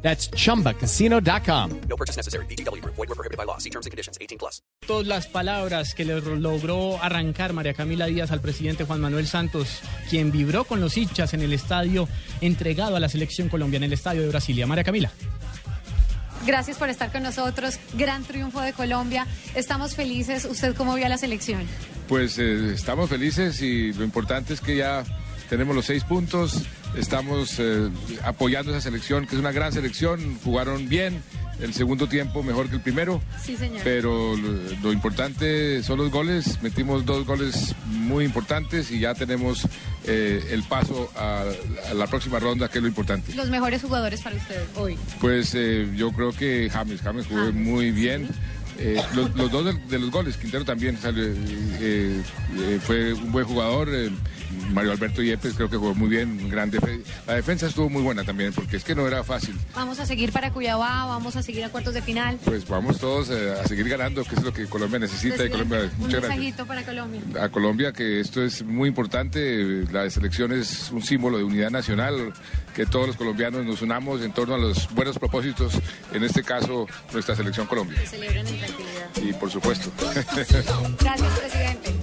That's chumbacasino.com. No purchase necessary. BGW. Void were prohibited by law. See terms and conditions. 18 plus. Todas las palabras que le logró arrancar María Camila Díaz al presidente Juan Manuel Santos, quien vibró con los hinchas en el estadio entregado a la selección colombiana en el estadio de Brasilia. María Camila. Gracias por estar con nosotros. Gran triunfo de Colombia. Estamos felices. ¿Usted cómo vio a la selección? Pues eh, estamos felices y lo importante es que ya tenemos los seis puntos, estamos eh, apoyando esa selección, que es una gran selección, jugaron bien, el segundo tiempo mejor que el primero, Sí, señor. pero lo, lo importante son los goles, metimos dos goles muy importantes y ya tenemos eh, el paso a, a la próxima ronda, que es lo importante. Los mejores jugadores para usted hoy. Pues eh, yo creo que James, James jugó James, muy bien. Eh, los, los dos de, de los goles, Quintero también salió, eh, eh, fue un buen jugador. Mario Alberto Yepes creo que jugó muy bien, gran defe- La defensa estuvo muy buena también, porque es que no era fácil. Vamos a seguir para Cuyabá, vamos a seguir a cuartos de final. Pues vamos todos eh, a seguir ganando, que es lo que Colombia necesita. Y Colombia, un muchas gracias. mensajito para Colombia. A Colombia, que esto es muy importante. La selección es un símbolo de unidad nacional, que todos los colombianos nos unamos en torno a los buenos propósitos, en este caso nuestra selección Colombia. Que celebren en tranquilidad. Y por supuesto. Gracias, presidente.